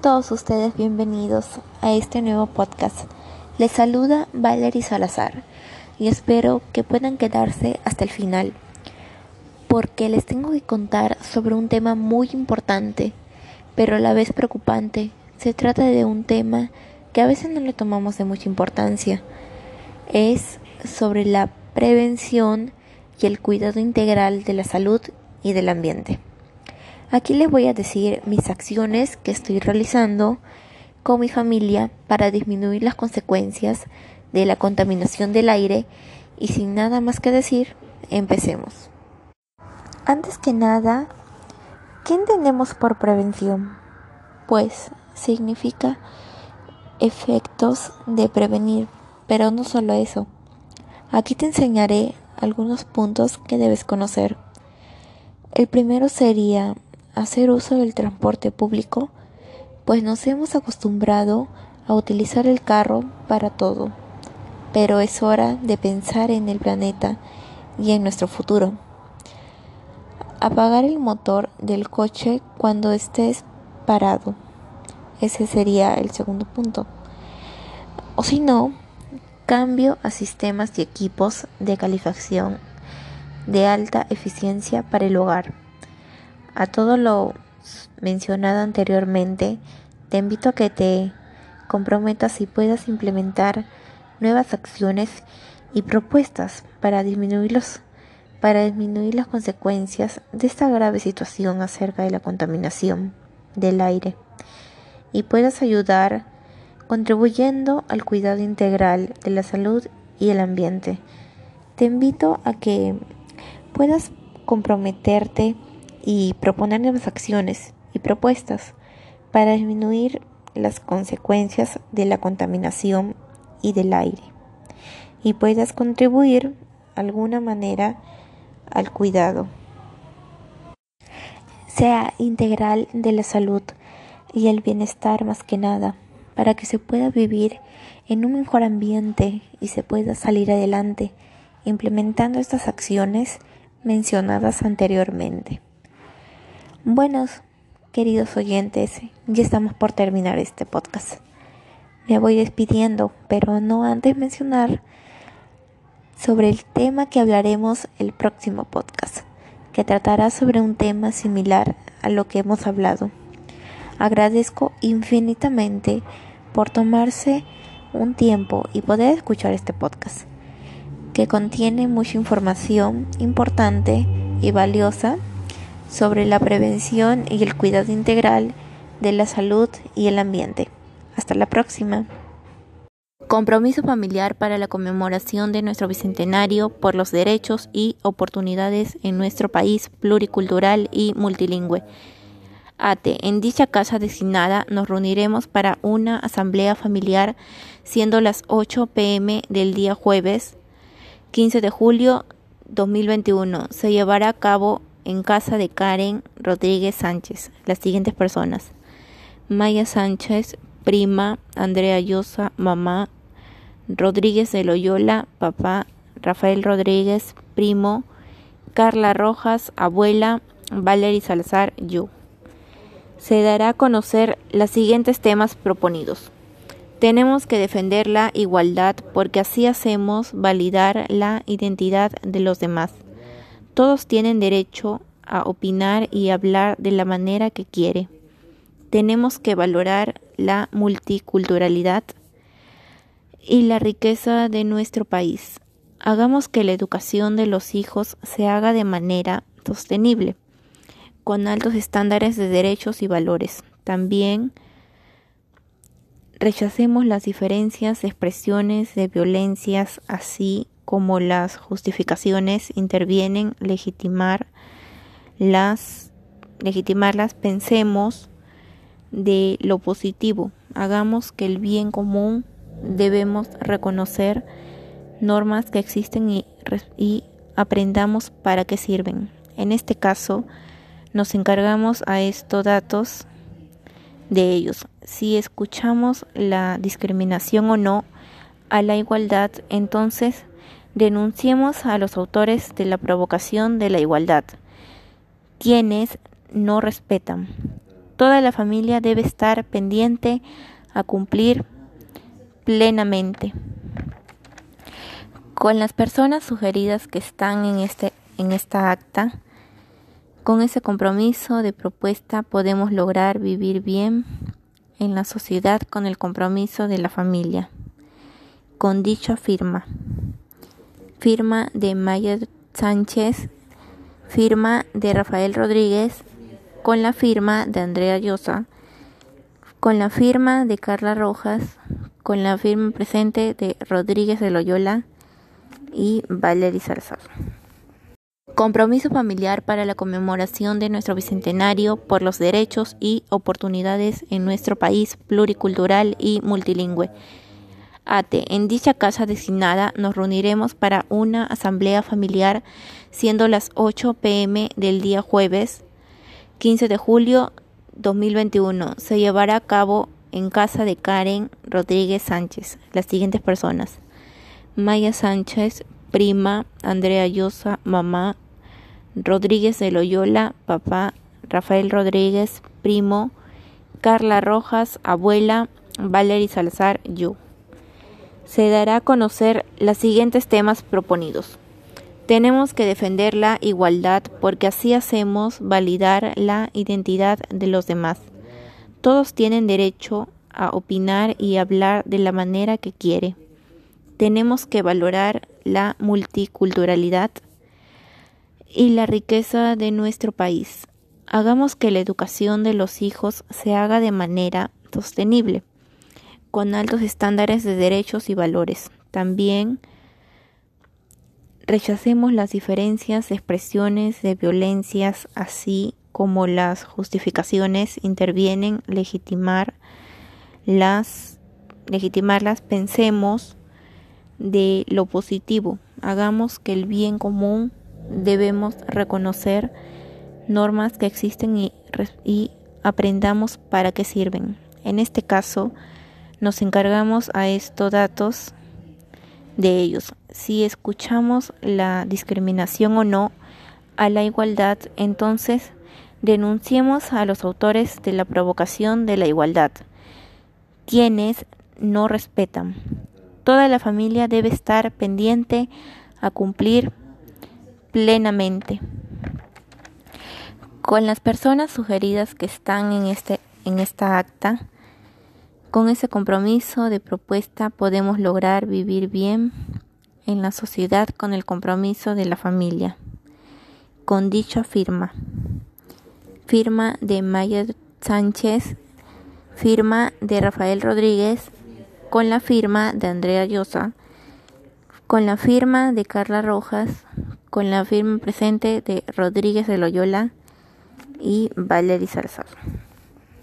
todos ustedes bienvenidos a este nuevo podcast. Les saluda Valerie Salazar y espero que puedan quedarse hasta el final porque les tengo que contar sobre un tema muy importante, pero a la vez preocupante. Se trata de un tema que a veces no le tomamos de mucha importancia. Es sobre la prevención y el cuidado integral de la salud y del ambiente. Aquí les voy a decir mis acciones que estoy realizando con mi familia para disminuir las consecuencias de la contaminación del aire y sin nada más que decir, empecemos. Antes que nada, ¿qué entendemos por prevención? Pues significa efectos de prevenir, pero no solo eso. Aquí te enseñaré algunos puntos que debes conocer. El primero sería hacer uso del transporte público, pues nos hemos acostumbrado a utilizar el carro para todo, pero es hora de pensar en el planeta y en nuestro futuro. Apagar el motor del coche cuando estés parado. Ese sería el segundo punto. O si no, cambio a sistemas y equipos de calefacción de alta eficiencia para el hogar. A todo lo mencionado anteriormente, te invito a que te comprometas y puedas implementar nuevas acciones y propuestas para disminuir para disminuir las consecuencias de esta grave situación acerca de la contaminación del aire y puedas ayudar contribuyendo al cuidado integral de la salud y el ambiente. Te invito a que puedas comprometerte y proponer nuevas acciones y propuestas para disminuir las consecuencias de la contaminación y del aire y puedas contribuir de alguna manera al cuidado sea integral de la salud y el bienestar más que nada para que se pueda vivir en un mejor ambiente y se pueda salir adelante implementando estas acciones mencionadas anteriormente. Buenos, queridos oyentes, ya estamos por terminar este podcast. Me voy despidiendo, pero no antes mencionar sobre el tema que hablaremos el próximo podcast, que tratará sobre un tema similar a lo que hemos hablado. Agradezco infinitamente por tomarse un tiempo y poder escuchar este podcast, que contiene mucha información importante y valiosa sobre la prevención y el cuidado integral de la salud y el ambiente. Hasta la próxima. Compromiso familiar para la conmemoración de nuestro bicentenario por los derechos y oportunidades en nuestro país pluricultural y multilingüe. ATE. En dicha casa designada nos reuniremos para una asamblea familiar siendo las 8 pm del día jueves 15 de julio 2021. Se llevará a cabo en casa de Karen Rodríguez Sánchez. Las siguientes personas. Maya Sánchez, prima, Andrea Llosa, mamá, Rodríguez de Loyola, papá, Rafael Rodríguez, primo, Carla Rojas, abuela, Valery Salazar, yo. Se dará a conocer los siguientes temas proponidos. Tenemos que defender la igualdad porque así hacemos validar la identidad de los demás. Todos tienen derecho a opinar y hablar de la manera que quiere. Tenemos que valorar la multiculturalidad y la riqueza de nuestro país. Hagamos que la educación de los hijos se haga de manera sostenible, con altos estándares de derechos y valores. También rechacemos las diferencias expresiones de violencias, así como las justificaciones intervienen legitimar las legitimarlas pensemos de lo positivo. Hagamos que el bien común debemos reconocer normas que existen y, y aprendamos para qué sirven. En este caso nos encargamos a estos datos de ellos. Si escuchamos la discriminación o no a la igualdad entonces Denunciemos a los autores de la provocación de la igualdad, quienes no respetan. Toda la familia debe estar pendiente a cumplir plenamente con las personas sugeridas que están en, este, en esta acta. Con ese compromiso de propuesta podemos lograr vivir bien en la sociedad con el compromiso de la familia. Con dicha firma. Firma de Maya Sánchez. Firma de Rafael Rodríguez. Con la firma de Andrea Llosa. Con la firma de Carla Rojas. Con la firma presente de Rodríguez de Loyola y Valery Salazar. Compromiso familiar para la conmemoración de nuestro bicentenario por los derechos y oportunidades en nuestro país pluricultural y multilingüe. ATE. En dicha casa designada nos reuniremos para una asamblea familiar siendo las 8 pm del día jueves 15 de julio 2021. Se llevará a cabo en casa de Karen Rodríguez Sánchez las siguientes personas. Maya Sánchez, prima, Andrea Llosa, mamá, Rodríguez de Loyola, papá, Rafael Rodríguez, primo, Carla Rojas, abuela, Valery Salazar, yo. Se dará a conocer los siguientes temas proponidos. Tenemos que defender la igualdad porque así hacemos validar la identidad de los demás. Todos tienen derecho a opinar y hablar de la manera que quiere. Tenemos que valorar la multiculturalidad y la riqueza de nuestro país. Hagamos que la educación de los hijos se haga de manera sostenible, con altos estándares de derechos y valores. También rechacemos las diferencias expresiones de violencias, así como las justificaciones intervienen legitimar las legitimarlas, pensemos de lo positivo, hagamos que el bien común debemos reconocer normas que existen y, y aprendamos para qué sirven. En este caso, nos encargamos a estos datos de ellos. Si escuchamos la discriminación o no a la igualdad, entonces denunciemos a los autores de la provocación de la igualdad, quienes no respetan. Toda la familia debe estar pendiente a cumplir plenamente con las personas sugeridas que están en, este, en esta acta. Con ese compromiso de propuesta podemos lograr vivir bien en la sociedad con el compromiso de la familia. Con dicha firma. Firma de Maya Sánchez. Firma de Rafael Rodríguez. Con la firma de Andrea Llosa. Con la firma de Carla Rojas con la firma presente de Rodríguez de Loyola y Valery Salazar.